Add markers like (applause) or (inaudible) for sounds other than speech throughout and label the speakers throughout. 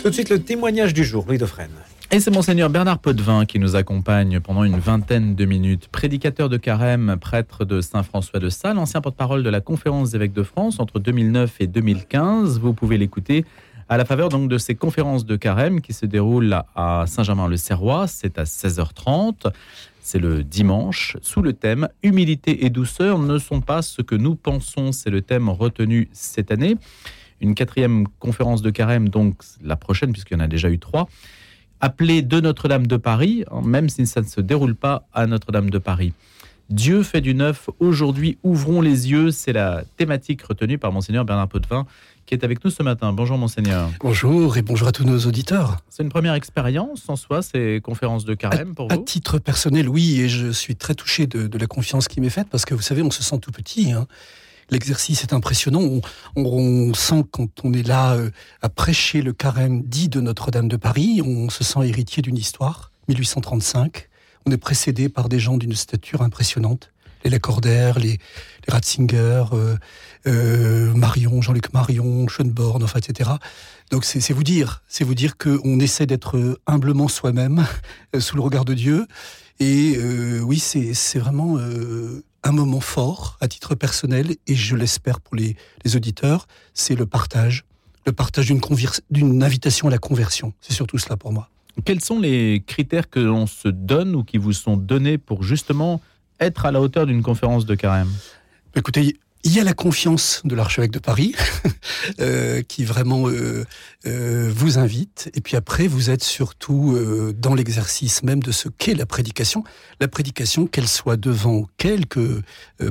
Speaker 1: Tout de suite, le témoignage du jour, Louis Dauphren.
Speaker 2: Et c'est Monseigneur Bernard Potvin qui nous accompagne pendant une vingtaine de minutes. Prédicateur de carême, prêtre de Saint-François de Sales, ancien porte-parole de la Conférence des évêques de France entre 2009 et 2015. Vous pouvez l'écouter à la faveur donc de ces conférences de carême qui se déroulent à Saint-Germain-le-Serrois. C'est à 16h30. C'est le dimanche, sous le thème Humilité et douceur ne sont pas ce que nous pensons. C'est le thème retenu cette année. Une quatrième conférence de carême, donc la prochaine, puisqu'il y en a déjà eu trois appelé de Notre-Dame de Paris, hein, même si ça ne se déroule pas à Notre-Dame de Paris. Dieu fait du neuf. Aujourd'hui, ouvrons les yeux. C'est la thématique retenue par Monseigneur Bernard Potvin, qui est avec nous ce matin. Bonjour, Monseigneur.
Speaker 3: Bonjour et bonjour à tous nos auditeurs.
Speaker 2: C'est une première expérience en soi, ces conférences de carême pour vous?
Speaker 3: À titre personnel, oui, et je suis très touché de, la confiance qui m'est faite parce que vous savez, on se sent tout petit. Hein. L'exercice est impressionnant. On, sent quand on est là euh, à prêcher le carême dit de Notre-Dame de Paris, on se sent héritier d'une histoire. 1835, on est précédé par des gens d'une stature impressionnante. Les Lacordaire, les, les Ratzinger, euh, euh, Marion, Jean-Luc Marion, Schönborn, enfin, etc. Donc c'est vous dire, c'est vous dire qu'on essaie d'être humblement soi-même (laughs) sous le regard de Dieu. Et oui, c'est vraiment un moment fort à titre personnel, et je l'espère pour les, auditeurs, c'est le partage, le partage d'une invitation à la conversion. C'est surtout cela pour moi.
Speaker 2: Quels sont les critères que l'on se donne ou qui vous sont donnés pour justement être à la hauteur d'une conférence de carême
Speaker 3: Écoutez, il y a la confiance de l'archevêque de Paris, (laughs) euh, qui vraiment euh, euh, vous invite. Et puis après, vous êtes surtout dans l'exercice même de ce qu'est la prédication. La prédication, qu'elle soit devant quelques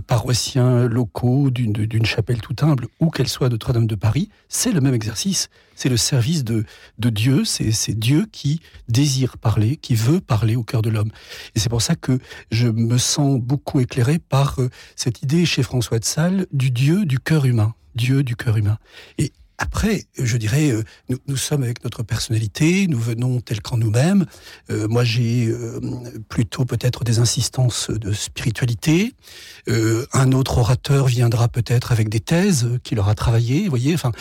Speaker 3: paroissiens locaux d'une chapelle tout humble, ou qu'elle soit de Notre-Dame de Paris, c'est le même exercice. C'est le service de, de Dieu. C'est Dieu qui désire parler, qui veut parler au cœur de l'homme. Et c'est pour ça que je me sens beaucoup éclairé par cette idée chez François de Sales du Dieu du cœur humain. Dieu du cœur humain. Et après, je dirais, euh, nous, sommes avec notre personnalité, nous venons tel qu'en nous-mêmes. Euh, moi, j'ai euh, plutôt peut-être des insistances de spiritualité. un autre orateur viendra peut-être avec des thèses qu'il aura travaillées. Vous voyez, enfin,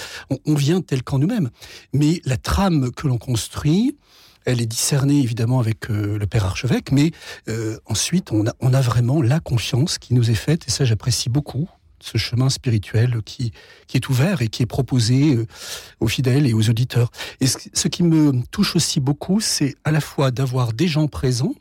Speaker 3: on, vient tel qu'en nous-mêmes. Mais la trame que l'on construit, elle est discernée évidemment avec le père archevêque, mais ensuite on a, on a vraiment la confiance qui nous est faite, et ça j'apprécie beaucoup, ce chemin spirituel qui, qui est ouvert et qui est proposé euh, aux fidèles et aux auditeurs. Et ce, qui me touche aussi beaucoup, c'est à la fois d'avoir des gens présents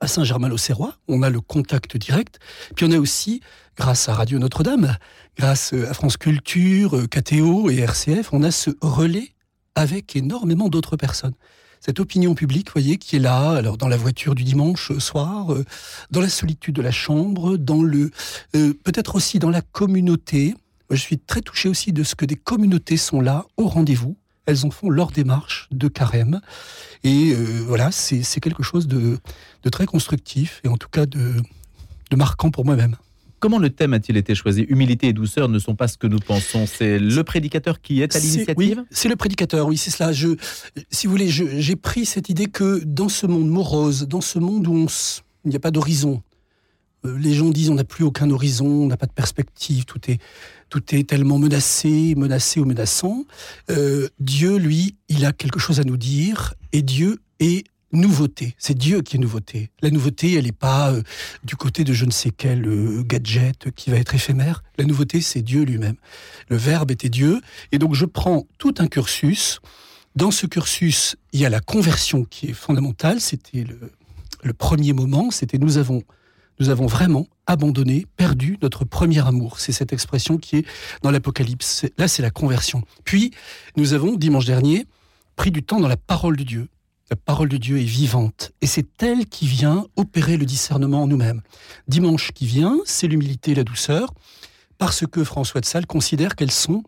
Speaker 3: à Saint-Germain-l'Auxerrois, on a le contact direct, puis on a aussi, grâce à Radio Notre-Dame, grâce à France Culture, euh, KTO et RCF, on a ce relais avec énormément d'autres personnes cette opinion publique, voyez, qui est là, alors dans la voiture du dimanche soir, euh, dans la solitude de la chambre, dans le, euh, peut-être aussi dans la communauté. je suis très touché aussi de ce que des communautés sont là au rendez-vous. Elles en font leur démarche de carême. Et euh, voilà, c'est quelque chose de, de, très constructif et en tout cas de, de marquant pour moi-même.
Speaker 2: Comment le thème a-t-il été choisi? Humilité et douceur ne sont pas ce que nous pensons. C'est le prédicateur qui est à l'initiative?
Speaker 3: c'est le prédicateur, oui, c'est cela. Je, si vous voulez, j'ai pris cette idée que dans ce monde morose, dans ce monde où il n'y a pas d'horizon, euh, les gens disent on n'a plus aucun horizon, on n'a pas de perspective, tout est, tout est tellement menacé, menacé ou menaçant. Euh, Dieu, lui, il a quelque chose à nous dire et Dieu est nouveauté. C'est Dieu qui est nouveauté. La nouveauté, elle n'est pas euh, du côté de je ne sais quel euh, gadget qui va être éphémère. La nouveauté, c'est Dieu lui-même. Le Verbe était Dieu. Et donc, je prends tout un cursus. Dans ce cursus, il y a la conversion qui est fondamentale. C'était le, premier moment. C'était nous avons, nous avons vraiment abandonné, perdu notre premier amour. C'est cette expression qui est dans l'Apocalypse. Là, c'est la conversion. Puis, nous avons, dimanche dernier, pris du temps dans la parole de Dieu. La parole de Dieu est vivante et c'est elle qui vient opérer le discernement en nous-mêmes. Dimanche qui vient, c'est l'humilité et la douceur, parce que François de Sales considère qu'elles sont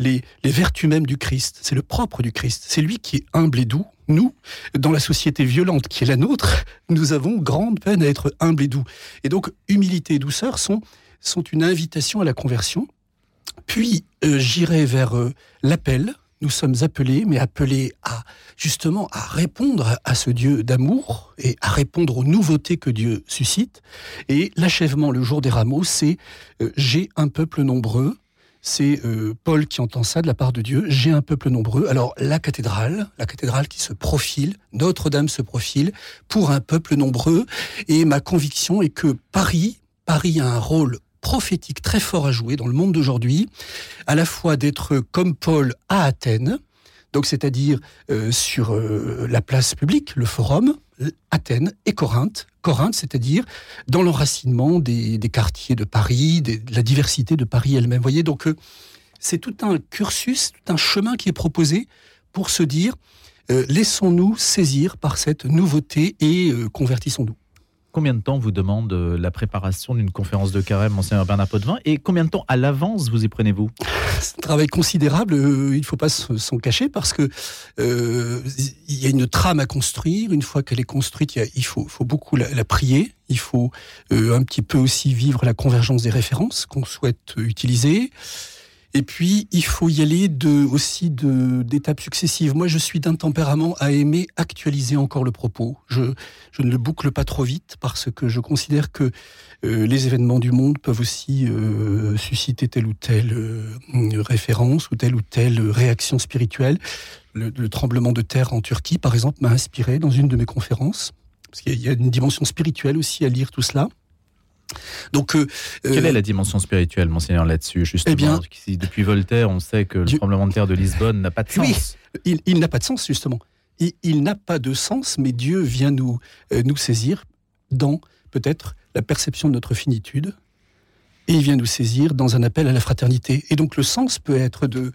Speaker 3: les, vertus mêmes du Christ. C'est le propre du Christ. C'est lui qui est humble et doux. Nous, dans la société violente qui est la nôtre, (laughs) nous avons grande peine à être humble et doux. Et donc, humilité et douceur sont, sont une invitation à la conversion. Puis, euh, j'irai vers euh, l'appel nous sommes appelés, mais appelés à justement à répondre à ce Dieu d'amour et à répondre aux nouveautés que Dieu suscite. Et l'achèvement le jour des rameaux, c'est euh, j'ai un peuple nombreux, c'est euh, Paul qui entend ça de la part de Dieu. J'ai un peuple nombreux. Alors la cathédrale, la cathédrale qui se profile, Notre-Dame se profile pour un peuple nombreux. Et ma conviction est que Paris, Paris a un rôle prophétique très fort à jouer dans le monde d'aujourd'hui, à la fois d'être comme Paul à Athènes, donc c'est-à-dire euh, sur euh, la place publique, le forum, Athènes et Corinthe. Corinthe, c'est-à-dire dans l'enracinement des, quartiers de Paris, de la diversité de Paris elle-même. Voyez, donc euh, c'est tout un cursus, tout un chemin qui est proposé pour se dire laissons-nous saisir par cette nouveauté et convertissons-nous.
Speaker 2: Combien de temps vous demande euh, la préparation d'une conférence de carême, Monseigneur Bernard Potvin Et combien de temps à l'avance vous y prenez-vous?
Speaker 3: C'est un travail considérable, euh, il ne faut pas s'en cacher, parce que euh, il y a une trame à construire. Une fois qu'elle est construite, il, faut, faut, beaucoup la, prier. Il faut un petit peu aussi vivre la convergence des références qu'on souhaite utiliser. Et puis, il faut y aller de, aussi d'étapes successives. Moi, je suis d'un tempérament à aimer actualiser encore le propos. Je, je, ne le boucle pas trop vite parce que je considère que euh, les événements du monde peuvent aussi euh, susciter telle ou telle euh, référence ou telle ou telle réaction spirituelle. Le, le, tremblement de terre en Turquie, par exemple, m'a inspiré dans une de mes conférences. Parce qu'il y a une dimension spirituelle aussi à lire tout cela.
Speaker 2: Donc, euh, quelle est la dimension spirituelle, monseigneur, là-dessus justement eh bien, Depuis Voltaire, on sait que le tremblement de terre de Lisbonne n'a pas de sens.
Speaker 3: Oui, il, n'a pas de sens justement. Il, n'a pas de sens, mais Dieu vient nous euh, nous saisir dans peut-être la perception de notre finitude, et il vient nous saisir dans un appel à la fraternité. Et donc le sens peut être de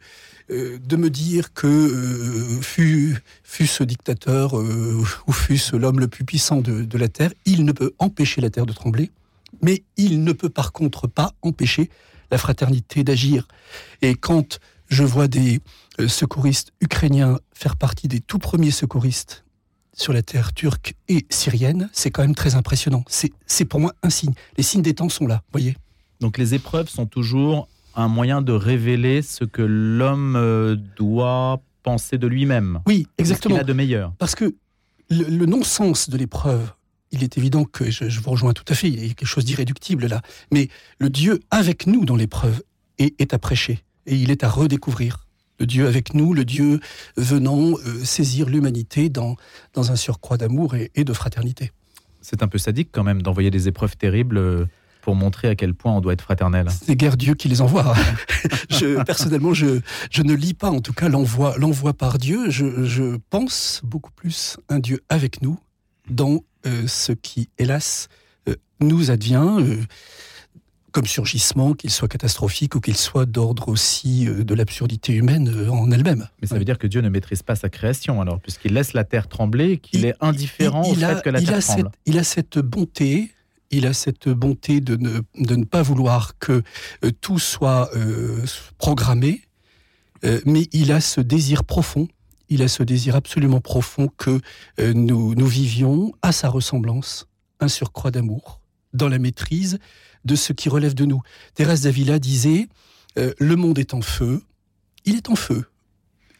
Speaker 3: euh, de me dire que fut, fut ce dictateur ou fut l'homme le plus puissant de, de la terre, il ne peut empêcher la terre de trembler mais il ne peut par contre pas empêcher la fraternité d'agir. Et quand je vois des euh, secouristes ukrainiens faire partie des tout premiers secouristes sur la terre turque et syrienne, c'est quand même très impressionnant. C'est pour moi un signe. Les signes des temps sont là, voyez.
Speaker 2: Donc les épreuves sont toujours un moyen de révéler ce que l'homme euh, doit penser de lui-même.
Speaker 3: Oui, exactement.
Speaker 2: Ce qu'il a de meilleur?
Speaker 3: Parce que le non-sens de l'épreuve il est évident que je, vous rejoins tout à fait, il y a quelque chose d'irréductible là. Mais le Dieu avec nous dans l'épreuve est, à prêcher et il est à redécouvrir. Le Dieu avec nous, le Dieu venant euh, saisir l'humanité dans, dans un surcroît d'amour et, de fraternité.
Speaker 2: C'est un peu sadique quand même d'envoyer des épreuves terribles euh, pour montrer à quel point on doit être fraternel.
Speaker 3: C'est guère Dieu qui les envoie. (laughs) je, personnellement, je, je ne lis pas en tout cas l'envoi, l'envoi par Dieu. Je, je pense beaucoup plus un Dieu avec nous dans ce qui, hélas, euh, nous advient euh, comme surgissement, qu'il soit catastrophique ou qu'il soit d'ordre aussi de l'absurdité humaine en elle-même.
Speaker 2: Mais ça veut dire que Dieu ne maîtrise pas sa création, alors, puisqu'il laisse la terre trembler, qu'il est indifférent au fait que la terre tremble.
Speaker 3: il a cette bonté, il a cette bonté de ne, de ne pas vouloir que tout soit programmé, mais il a ce désir profond il a ce désir absolument profond que euh, nous, nous vivions à sa ressemblance, un surcroît d'amour, dans la maîtrise de ce qui relève de nous. Thérèse d'Avila disait euh, Le monde est en feu, il est en feu.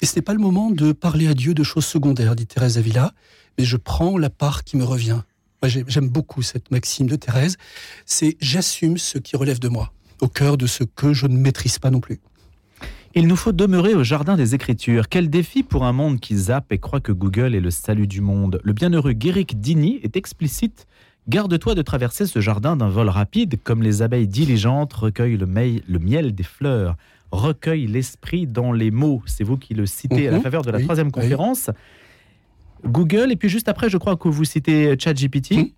Speaker 3: Et ce n'est pas le moment de parler à Dieu de choses secondaires, dit Thérèse d'Avila, mais je prends la part qui me revient. J'aime beaucoup cette maxime de Thérèse, c'est j'assume ce qui relève de moi, au cœur de ce que je ne maîtrise pas non plus.
Speaker 2: Il nous faut demeurer au jardin des Écritures. Quel défi pour un monde qui zappe et croit que Google est le salut du monde. Le bienheureux Guéric Dini est explicite. Garde-toi de traverser ce jardin d'un vol rapide, comme les abeilles diligentes recueillent le, miel des fleurs, recueillent l'esprit dans les mots. C'est vous qui le citez à la mhm. faveur de la troisième conférence. Google, et puis juste après, je crois que vous citez ChatGPT. Mhm.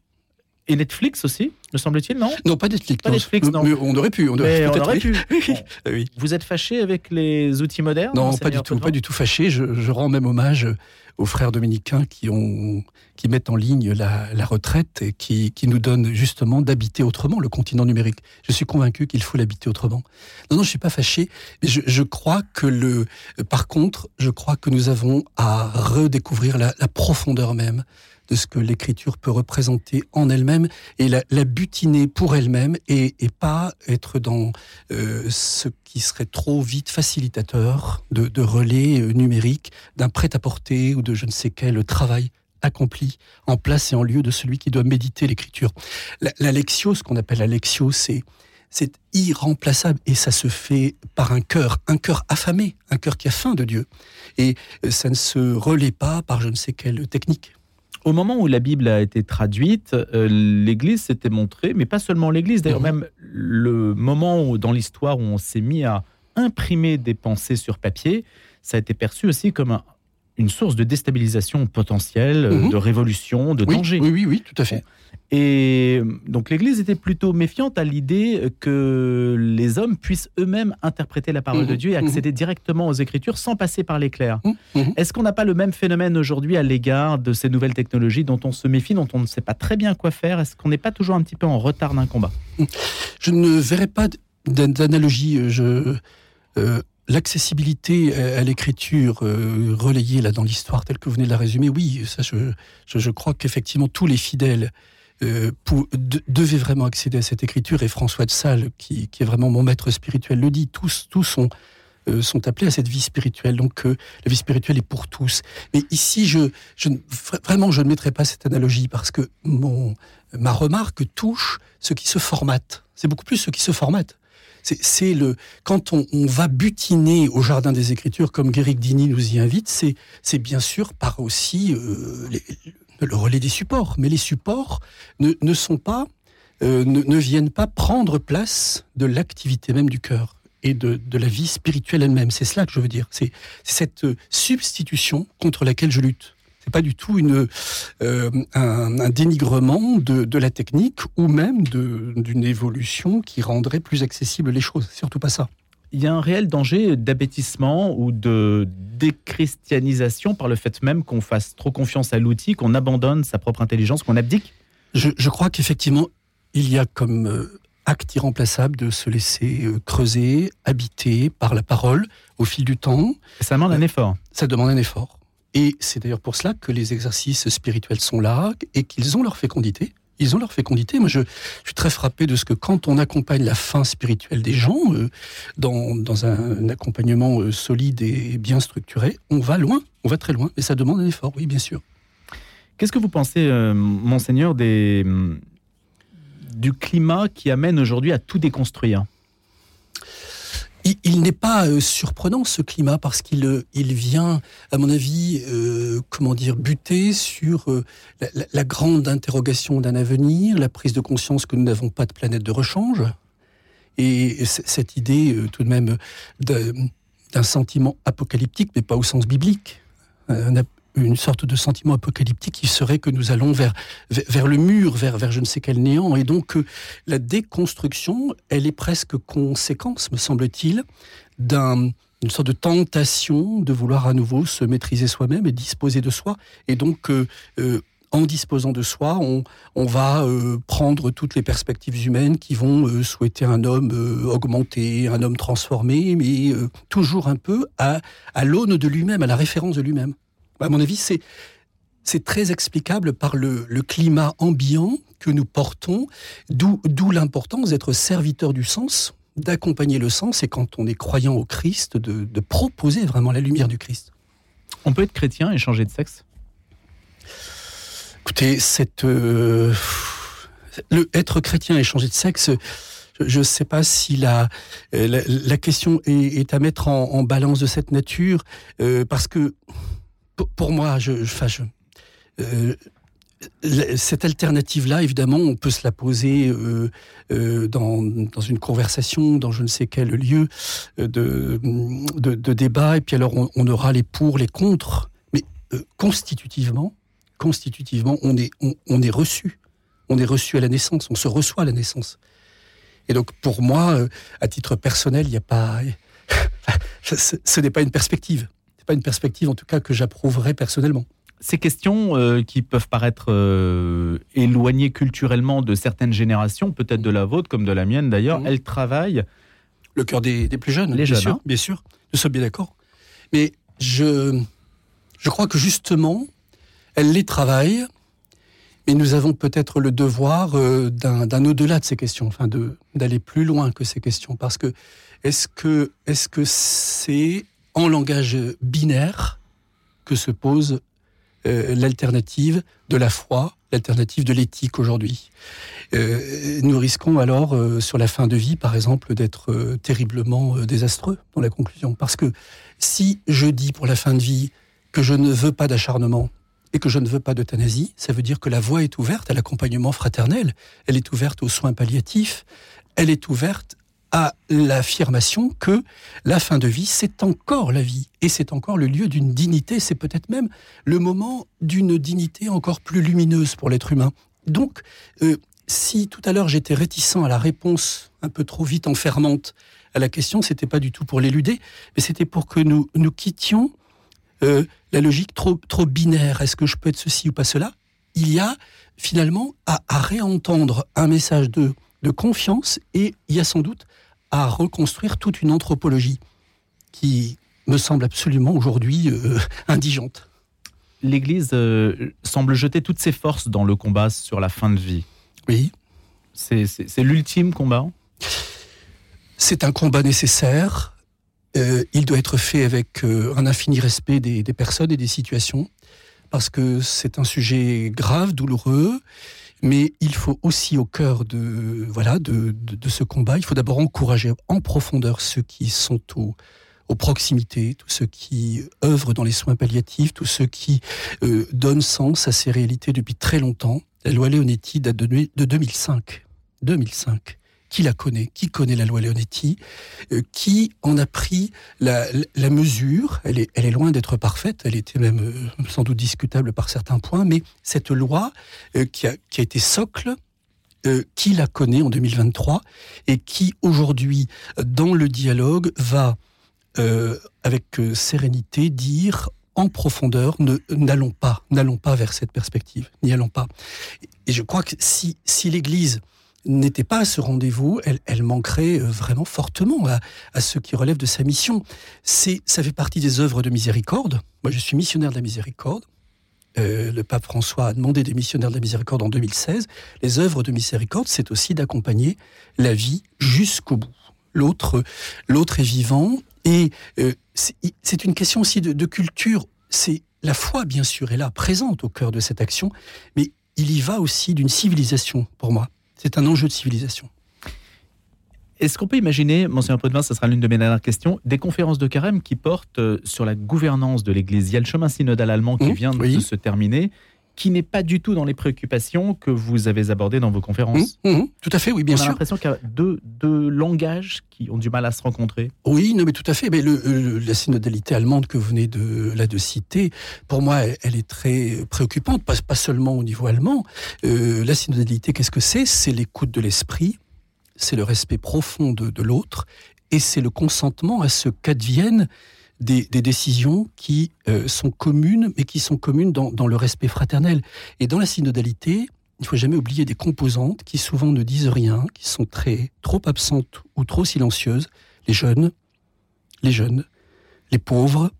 Speaker 2: Et Netflix aussi, me semble-t-il, non?
Speaker 3: Non, pas Netflix.
Speaker 2: Pas Netflix, non.
Speaker 3: on aurait pu. On aurait,
Speaker 2: pu. (laughs) Oui. Vous êtes fâché avec les outils modernes
Speaker 3: Non, pas du tout. Pas du tout fâché. Je, rends même hommage aux frères dominicains qui ont qui mettent en ligne la, retraite et qui, qui, nous donnent justement d'habiter autrement le continent numérique. Je suis convaincu qu'il faut l'habiter autrement. Non, non, je suis pas fâché. Je, je, crois que le, par contre, je crois que nous avons à redécouvrir la, la profondeur même de ce que l'écriture peut représenter en elle-même et la, butiner pour elle-même et, pas être dans euh, ce qui serait trop vite facilitateur de, relais euh, numériques, d'un prêt-à-porter ou de je ne sais quel travail accompli en place et en lieu de celui qui doit méditer l'écriture. La, lectio, ce qu'on appelle la lectio, c'est c'est irremplaçable et ça se fait par un cœur, un cœur affamé, un cœur qui a faim de Dieu. Et euh, ça ne se relaie pas par je ne sais quelle technique.
Speaker 2: Au moment où la Bible a été traduite, euh, l'Église s'était montrée, mais pas seulement l'Église, d'ailleurs
Speaker 3: Mhm.
Speaker 2: même le moment où, dans l'histoire où on s'est mis à imprimer des pensées sur papier, ça a été perçu aussi comme un- une source de déstabilisation potentielle, euh,
Speaker 3: Mhm.
Speaker 2: de révolution, de
Speaker 3: Oui,
Speaker 2: danger.
Speaker 3: oui, oui, oui, tout à fait.
Speaker 2: Et euh, donc l'Église était plutôt méfiante à l'idée que les hommes puissent eux-mêmes interpréter la parole
Speaker 3: Mhm,
Speaker 2: de Dieu et accéder directement aux Écritures sans passer par les clercs.
Speaker 3: Mhm, mhm.
Speaker 2: Est-ce qu'on n'a pas le même phénomène aujourd'hui à l'égard de ces nouvelles technologies dont on se méfie, dont on ne sait pas très bien quoi faire? Est-ce qu'on n'est pas toujours un petit peu en retard d'un combat?
Speaker 3: Je ne verrai pas d'analogie. Je, euh, L'accessibilité à l'écriture euh, relayée là dans l'histoire telle que vous venez de la résumer, oui, ça, je, crois qu'effectivement tous les fidèles euh, devaient vraiment accéder à cette écriture. Et François de Sales, qui, est vraiment mon maître spirituel, le dit. Tous, tous sont, euh, appelés à cette vie spirituelle. Donc la vie spirituelle est pour tous. Mais ici, je, vraiment, je ne mettrai pas cette analogie parce que mon, ma remarque touche ce qui se formate. C'est beaucoup plus ce qui se formate. C'est- le quand on, va butiner au jardin des Écritures, comme Guéric Dini nous y invite, c'est bien sûr par aussi euh, le relais des supports. Mais les supports ne, sont pas euh, ne, ne viennent pas prendre place de l'activité même du cœur et de, la vie spirituelle elle-même. C'est cela que je veux dire. C'est c'est cette euh, substitution contre laquelle je lutte. C'est pas du tout une, euh, un, un dénigrement de, de la technique ou même d'une évolution qui rendrait plus accessibles les choses. Surtout pas ça.
Speaker 2: Il y a un réel danger d'abêtissement ou de déchristianisation par le fait même qu'on fasse trop confiance à l'outil, qu'on abandonne sa propre intelligence, qu'on abdique
Speaker 3: Je, je crois qu'effectivement, il y a comme euh, acte irremplaçable de se laisser euh, creuser, habiter par la parole au fil du temps.
Speaker 2: Ça demande un effort.
Speaker 3: Ça demande un effort. Et c'est d'ailleurs pour cela que les exercices spirituels sont là et qu'ils ont leur fécondité. Ils ont leur fécondité. Moi, je, suis très frappé de ce que quand on accompagne la fin spirituelle des gens euh, dans, dans un, accompagnement euh, solide et bien structuré, on va loin, on va très loin. Mais ça demande un effort, oui, bien sûr.
Speaker 2: Qu'est-ce que vous pensez, euh, monseigneur, hum, du climat qui amène aujourd'hui à tout déconstruire?
Speaker 3: Il, n'est pas euh, surprenant ce climat parce qu'il euh, il vient, à mon avis, euh, comment dire, buter sur la, grande interrogation d'un avenir, la prise de conscience que nous n'avons pas de planète de rechange, et cette idée tout de même d'un sentiment apocalyptique, mais pas au sens biblique, une sorte de sentiment apocalyptique qui serait que nous allons vers, vers, le mur, vers, vers je ne sais quel néant, et donc euh, la déconstruction, elle est presque conséquence, me semble-t-il, d'un- d'une sorte de tentation de vouloir à nouveau se maîtriser soi-même et disposer de soi. Et donc, euh, euh, en disposant de soi, on, on va euh, prendre toutes les perspectives humaines qui vont souhaiter un homme augmenté, un homme transformé, mais toujours un peu à, à l'aune de lui-même, à la référence de lui-même. À mon avis, c'est c'est très explicable par le, le climat ambiant que nous portons, d'où l'importance d'être serviteur du sens, d'accompagner le sens, et quand on est croyant au Christ, de, de proposer vraiment la lumière du Christ.
Speaker 2: On peut être chrétien et changer de sexe?
Speaker 3: Écoutez, cette, euh, le être chrétien et changer de sexe, je ne sais pas si la, euh, la, la question est, est, à mettre en, en, balance de cette nature, euh, parce que pour, moi, je, enfin, je, euh, cette alternative-là, évidemment, on peut se la poser euh, euh, dans, dans, une conversation, dans je ne sais quel lieu de, de, débat, et puis alors on, aura les pour, les contre, mais constitutivement, constitutivement, on est, on, est reçu. On est reçu à la naissance, on se reçoit à la naissance. Et donc, pour moi, à titre personnel, il n'y a pas. (laughs) ce n'est pas une perspective. Pas une perspective, en tout cas, que j'approuverais personnellement.
Speaker 2: Ces questions euh, qui peuvent paraître euh, éloignées culturellement de certaines générations, peut-être de la vôtre comme de la mienne d'ailleurs, mmh. elles travaillent.
Speaker 3: Le cœur des, des, plus jeunes,
Speaker 2: les
Speaker 3: bien
Speaker 2: jeunes,
Speaker 3: sûr,
Speaker 2: hein.
Speaker 3: bien sûr. Nous sommes bien d'accord. Mais je, je crois que justement, elle les travaille, mais nous avons peut-être le devoir euh, d'un au-delà de ces questions, enfin d'aller plus loin que ces questions, parce que est-ce que est-ce que c'est en langage binaire que se pose euh, l'alternative de la foi l'alternative de l'éthique aujourd'hui. Euh, nous risquons alors, euh, sur la fin de vie, par exemple, d'être terriblement désastreux dans la conclusion. Parce que si je dis pour la fin de vie que je ne veux pas d'acharnement et que je ne veux pas d'euthanasie, ça veut dire que la voie est ouverte à l'accompagnement fraternel, elle est ouverte aux soins palliatifs, elle est ouverte l'affirmation que la fin de vie, c'est encore la vie, et c'est encore le lieu d'une dignité, c'est peut-être même le moment d'une dignité encore plus lumineuse pour l'être humain. Donc, euh, si tout à l'heure j'étais réticent à la réponse un peu trop vite enfermante à la question, c'était pas du tout pour l'éluder, mais c'était pour que nous nous quittions euh, la logique trop trop binaire. Est-ce que je peux être ceci ou pas cela? Il y a finalement à, à réentendre un message de de confiance et il y a sans doute à reconstruire toute une anthropologie qui me semble absolument aujourd'hui euh, indigente.
Speaker 2: L'Église euh, semble jeter toutes ses forces dans le combat sur la fin de vie.
Speaker 3: Oui.
Speaker 2: C'est l'ultime combat
Speaker 3: C'est un combat nécessaire. Euh, il doit être fait avec un infini respect des, des personnes et des situations, parce que c'est un sujet grave, douloureux, mais il faut aussi au cœur de voilà de, ce combat, il faut d'abord encourager en profondeur ceux qui sont au, aux proximités, tous ceux qui œuvrent dans les soins palliatifs, tous ceux qui euh, donnent sens à ces réalités depuis très longtemps. La loi Leonetti date de, de 2005. 2005 qui la connaît, qui connaît la loi Leonetti, euh, qui en a pris la, mesure. Elle est, elle est loin d'être parfaite, elle était même euh, sans doute discutable par certains points, mais cette loi euh, qui, a, qui, a, été socle, qui la connaît en 2023 et qui aujourd'hui, dans le dialogue, va avec sérénité dire en profondeur, n'allons pas, n'allons pas vers cette perspective, n'y allons pas. Et je crois que si, si l'Église n'était pas à ce rendez-vous, elle, manquerait euh, vraiment fortement à, ce qui relève de sa mission. C'est, ça fait partie des œuvres de miséricorde. Moi, je suis missionnaire de la miséricorde. Euh, le pape François a demandé des missionnaires de la miséricorde en 2016. Les œuvres de miséricorde, c'est aussi d'accompagner la vie jusqu'au bout. L'autre, l'autre est vivant et euh, c'est une question aussi de, de culture. C'est la foi, bien sûr, est là, présente au cœur de cette action, mais il y va aussi d'une civilisation pour moi. C'est un enjeu de civilisation.
Speaker 2: Est-ce qu'on peut imaginer, Monsieur Président, ce sera l'une de mes dernières questions, des conférences de carême qui portent euh, sur la gouvernance de l'Église? Il y a le chemin synodal allemand qui mmh, vient de se terminer qui n'est pas du tout dans les préoccupations que vous avez abordées dans vos conférences.
Speaker 3: Mmh, mmh, tout à fait, oui, bien
Speaker 2: sûr.
Speaker 3: On a
Speaker 2: l'impression qu'il y a deux, deux, langages qui ont du mal à se rencontrer.
Speaker 3: Oui, non, mais tout à fait. Mais le, la synodalité allemande que vous venez de, là de citer, pour moi, elle, est très préoccupante, pas, pas seulement au niveau allemand. Euh, la synodalité, qu'est-ce que c'est? C'est l'écoute de l'esprit, c'est le respect profond de, de l'autre, et c'est le consentement à ce qu'advienne des, décisions qui euh, sont communes, mais qui sont communes dans, le respect fraternel. Et dans la synodalité, il faut jamais oublier des composantes qui souvent ne disent rien, qui sont très trop absentes ou trop silencieuses. Les jeunes, les jeunes, les pauvres,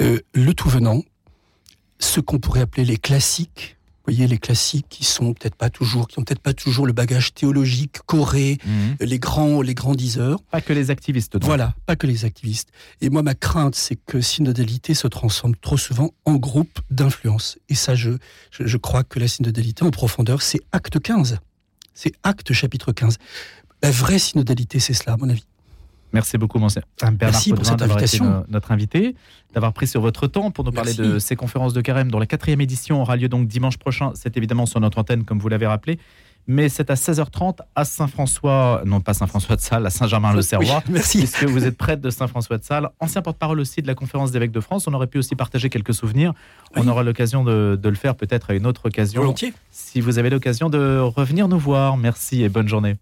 Speaker 3: euh, le tout venant, ce qu'on pourrait appeler les classiques, voyez, les classiques qui sont peut-être pas toujours, qui ont peut-être pas toujours le bagage théologique, coré, mhm. les grands, les grands diseurs.
Speaker 2: Pas que les activistes.
Speaker 3: Voilà, pas que les activistes. Et moi, ma crainte, c'est que synodalité se transforme trop souvent en groupe d'influence. Et ça, je, je, crois que la synodalité en profondeur, c'est acte 15. C'est acte chapitre 15. La vraie synodalité, c'est cela, à mon avis.
Speaker 2: Merci beaucoup, Monsieur
Speaker 3: Bernard Merci pour cette invitation.
Speaker 2: notre invité, d'avoir pris sur votre temps pour nous parler de ces conférences de carême, dont la quatrième édition aura lieu donc dimanche prochain. C'est évidemment sur notre antenne, comme vous l'avez rappelé. Mais c'est à 16h30 à Saint-François, non pas Saint-François de Sales, à Saint-Germain-le-Serrois.
Speaker 3: merci. (laughs)
Speaker 2: Puisque vous êtes prêtre de Saint-François de Sales, ancien porte-parole aussi de la conférence d'évêques de France. On aurait pu aussi partager quelques souvenirs. On aura l'occasion de, de, le faire peut-être à une autre occasion.
Speaker 3: Volontiers.
Speaker 2: Si vous avez l'occasion de revenir nous voir. Merci et bonne journée.